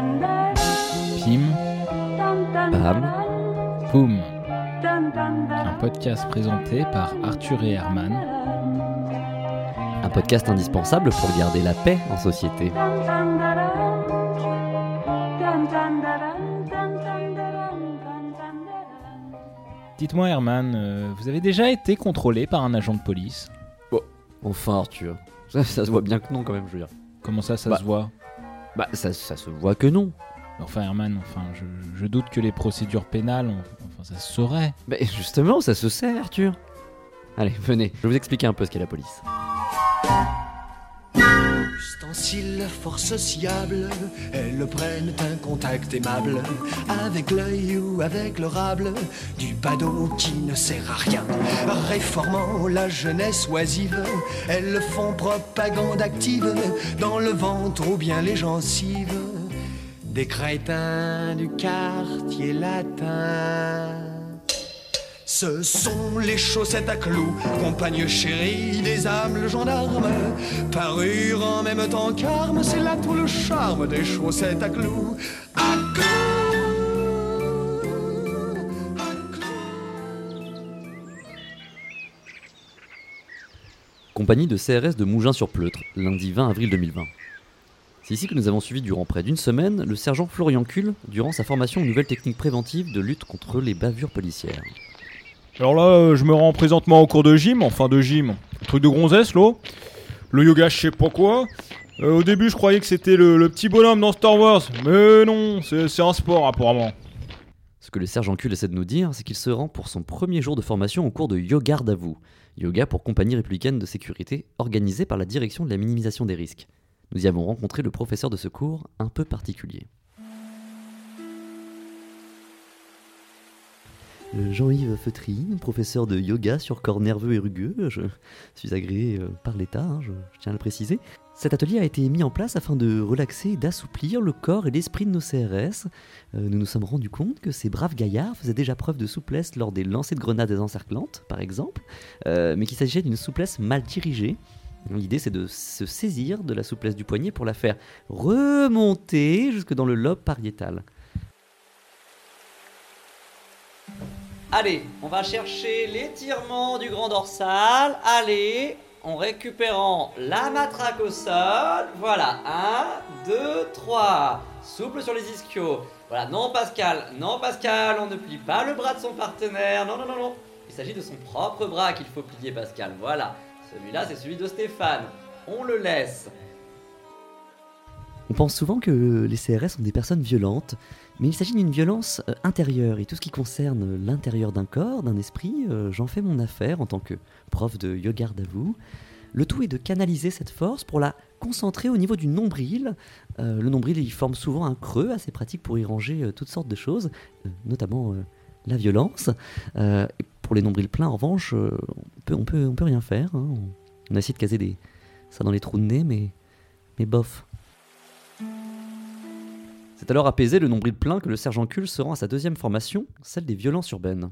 Pim, Pam. Poum. Un podcast présenté par Arthur et Herman. Un podcast indispensable pour garder la paix en société. Dites-moi Herman, euh, vous avez déjà été contrôlé par un agent de police? Enfin Arthur. Ça, ça se voit bien que non quand même, je veux dire. Comment ça, ça Bah. se voit? Bah ça, ça se voit que non. Enfin Herman, enfin, je, je doute que les procédures pénales, enfin, ça se saurait. Mais justement, ça se sait Arthur. Allez, venez, je vais vous expliquer un peu ce qu'est la police. Ustensile fort sociable, elles prennent un contact aimable avec l'œil ou avec le rable du badaud qui ne sert à rien. Réformant la jeunesse oisive, elles font propagande active dans le ventre ou bien les gencives des crétins du quartier latin. Ce sont les chaussettes à clous, compagnes chéries des âmes, le gendarme. Parure en même temps qu'arme, c'est là tout le charme des chaussettes à clous. À clous, à clous. Compagnie de CRS de Mougins-sur-Pleutre, lundi 20 avril 2020. C'est ici que nous avons suivi durant près d'une semaine le sergent Florian Kuhl durant sa formation aux nouvelles techniques préventives de lutte contre les bavures policières. Alors là, euh, je me rends présentement au cours de gym, enfin de gym, truc de gonzesse, là. Le yoga, je sais pas quoi. Euh, au début, je croyais que c'était le, petit bonhomme dans Star Wars, mais non, c'est un sport apparemment. Ce que le sergent Kuhl essaie de nous dire, c'est qu'il se rend pour son premier jour de formation au cours de Yoga vous. Yoga pour Compagnie républicaine de sécurité, organisé par la direction de la minimisation des risques. Nous y avons rencontré le professeur de secours un peu particulier. Jean-Yves Feutry, professeur de yoga sur corps nerveux et rugueux. Je suis agréé euh, par l'État, hein, je, tiens à le préciser. Cet atelier a été mis en place afin de relaxer et d'assouplir le corps et l'esprit de nos CRS. Euh, nous nous sommes rendus compte que ces braves gaillards faisaient déjà preuve de souplesse lors des lancers de grenades encerclantes, par exemple, euh, mais qu'il s'agissait d'une souplesse mal dirigée. L'idée, c'est de se saisir de la souplesse du poignet pour la faire remonter jusque dans le lobe pariétal. Allez, on va chercher l'étirement du grand dorsal. Allez, en récupérant la matraque au sol. Voilà, 1, 2, 3. Souple sur les ischios. Voilà, non Pascal, non Pascal, on ne plie pas le bras de son partenaire. Non, non, non, non. Il s'agit de son propre bras qu'il faut plier, Pascal. Voilà, celui-là, c'est celui de Stéphane. On le laisse. On pense souvent que les CRS sont des personnes violentes, mais il s'agit d'une violence euh, intérieure, et tout ce qui concerne l'intérieur d'un corps, d'un esprit, euh, j'en fais mon affaire en tant que prof de yoga à vous. Le tout est de canaliser cette force pour la concentrer au niveau du nombril. Euh, le nombril, il forme souvent un creux assez pratique pour y ranger euh, toutes sortes de choses, euh, notamment euh, la violence. Euh, pour les nombrils pleins, en revanche, euh, on, peut, on, peut, on peut rien faire. hein. On, on a essayé de caser des, ça dans les trous de nez, mais, mais bof. C'est alors apaisé le nombril plein que le sergent Kuhl se rend à sa deuxième formation, celle des violences urbaines.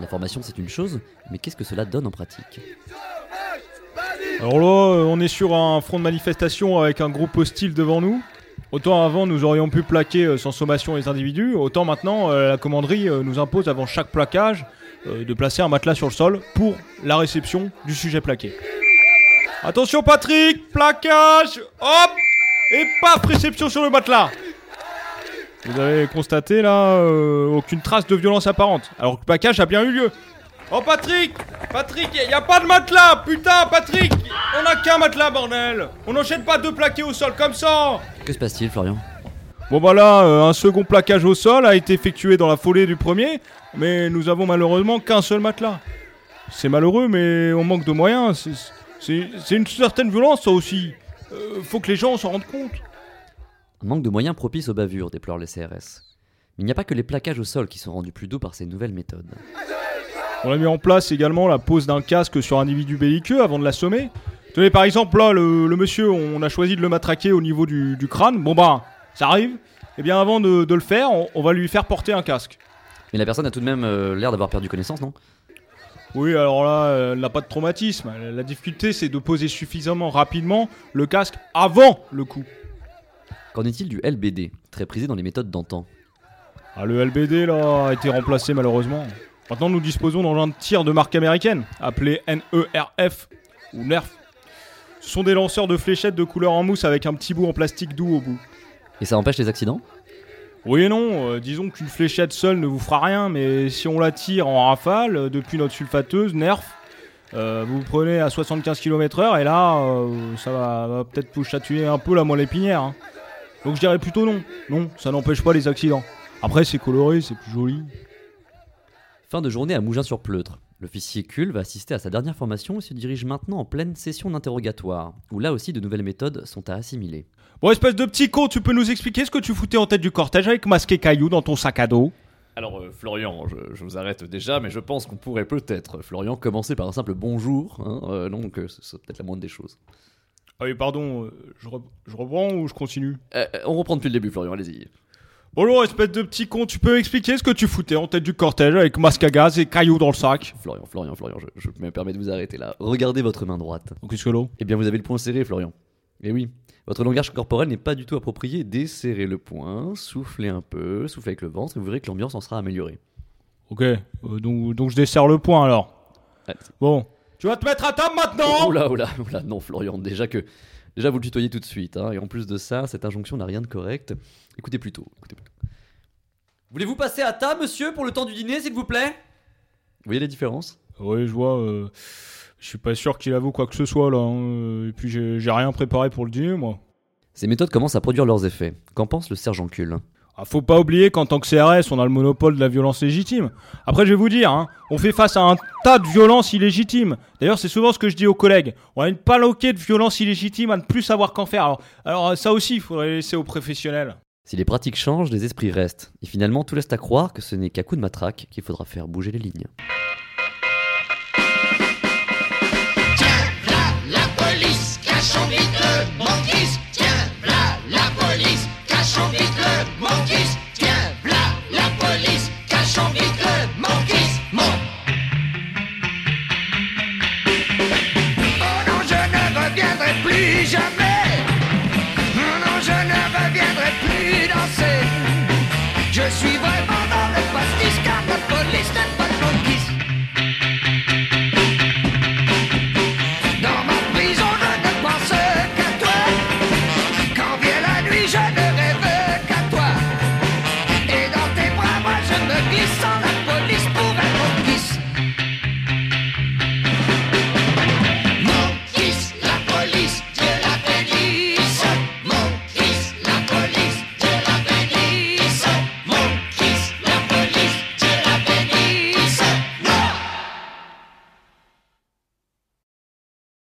La formation c'est une chose, mais qu'est-ce que cela donne en pratique? Alors là, euh, on est sur un front de manifestation avec un groupe hostile devant nous. Autant avant, nous aurions pu plaquer euh, sans sommation les individus, autant maintenant, euh, la commanderie nous impose avant chaque plaquage de placer un matelas sur le sol pour la réception du sujet plaqué. Attention Patrick, plaquage, hop, et paf, réception sur le matelas. Vous avez constaté là euh, aucune trace de violence apparente, alors que le plaquage a bien eu lieu. Oh Patrick Patrick, y a pas de matelas Putain Patrick On a qu'un matelas bordel On n'enchaîne pas deux plaqués au sol comme ça Que se passe-t-il Florian? Bon bah là, euh, un second plaquage au sol a été effectué dans la foulée du premier, mais nous avons malheureusement qu'un seul matelas. C'est malheureux, mais on manque de moyens. C'est- une certaine violence ça aussi. Euh, faut que les gens s'en rendent compte. Un manque de moyens propice aux bavures, déplorent les CRS. Mais il n'y a pas que les plaquages au sol qui sont rendus plus doux par ces nouvelles méthodes. On a mis en place également la pose d'un casque sur un individu belliqueux avant de l'assommer. Tenez, par exemple, là, le, le monsieur, on a choisi de le matraquer au niveau du, du crâne. Bon bah, ça arrive. Eh bien, avant de, de le faire, on, on va lui faire porter un casque. Mais la personne a tout de même euh, l'air d'avoir perdu connaissance, non? Oui, alors là, elle n'a pas de traumatisme. La difficulté, c'est de poser suffisamment rapidement le casque avant le coup. Qu'en est-il du LBD, très prisé dans les méthodes d'antan ah, Le LBD, là, a été remplacé malheureusement. Maintenant, nous disposons d'engins de tir de marque américaine, appelés NERF ou NERF. Ce sont des lanceurs de fléchettes de couleur en mousse avec un petit bout en plastique doux au bout. Et ça empêche les accidents Oui et non, euh, disons qu'une fléchette seule ne vous fera rien, mais si on la tire en rafale, euh, depuis notre sulfateuse, NERF, euh, vous prenez à 75 km/h et là, ça va, peut-être vous chatouiller un peu la moelle épinière. Hein. Donc je dirais plutôt non. Non, ça n'empêche pas les accidents. Après, c'est coloré, c'est plus joli. Fin de journée à Mougins-sur-Pleutre. L'officier Cul va assister à sa dernière formation et se dirige maintenant en pleine session d'interrogatoire, où là aussi de nouvelles méthodes sont à assimiler. Bon, espèce de petit con, tu peux nous expliquer ce que tu foutais en tête du cortège avec masqué caillou dans ton sac à dos? Alors euh, Florian, je, vous arrête déjà, mais je pense qu'on pourrait peut-être, Florian, commencer par un simple bonjour, hein, euh, donc euh, c'est peut-être la moindre des choses. Ah oui, pardon, je, je, reprends ou je continue? On reprend depuis le début, Florian, allez-y. Bonjour, espèce de petit con, tu peux expliquer ce que tu foutais en tête du cortège avec masque à gaz et cailloux dans le sac Florian, Florian, Florian, je, me permets de vous arrêter là. Regardez votre main droite. Qu'est-ce que l'eau? Eh bien, vous avez le poing serré, Florian. Eh oui, votre langage corporel n'est pas du tout approprié. Desserrez le poing, soufflez un peu, soufflez avec le ventre et vous verrez que l'ambiance en sera améliorée. Ok, euh, donc, donc je desserre le poing alors. Bon, tu vas te mettre à table maintenant Oula, oula, oula, non Florian, déjà que Déjà, vous le tutoyez tout de suite. Hein, et en plus de ça, cette injonction n'a rien de correct. Écoutez plutôt. Écoutez plutôt. Voulez-vous passer à table, monsieur, pour le temps du dîner, s'il vous plaît? Vous voyez les différences Oui, je vois. Euh, je suis pas sûr qu'il avoue quoi que ce soit là. Hein. Et puis j'ai rien préparé pour le dîner, moi. Ces méthodes commencent à produire leurs effets. Qu'en pense le sergent Cul ah, faut pas oublier qu'en tant que CRS, on a le monopole de la violence légitime. Après, je vais vous dire, hein, on fait face à un tas de violences illégitimes. D'ailleurs, c'est souvent ce que je dis aux collègues. On a une paloquée de violences illégitimes à ne plus savoir qu'en faire. Alors, alors ça aussi, il faudrait laisser aux professionnels. Si les pratiques changent, les esprits restent. Et finalement, tout laisse à croire que ce n'est qu'à coup de matraque qu'il faudra faire bouger les lignes. E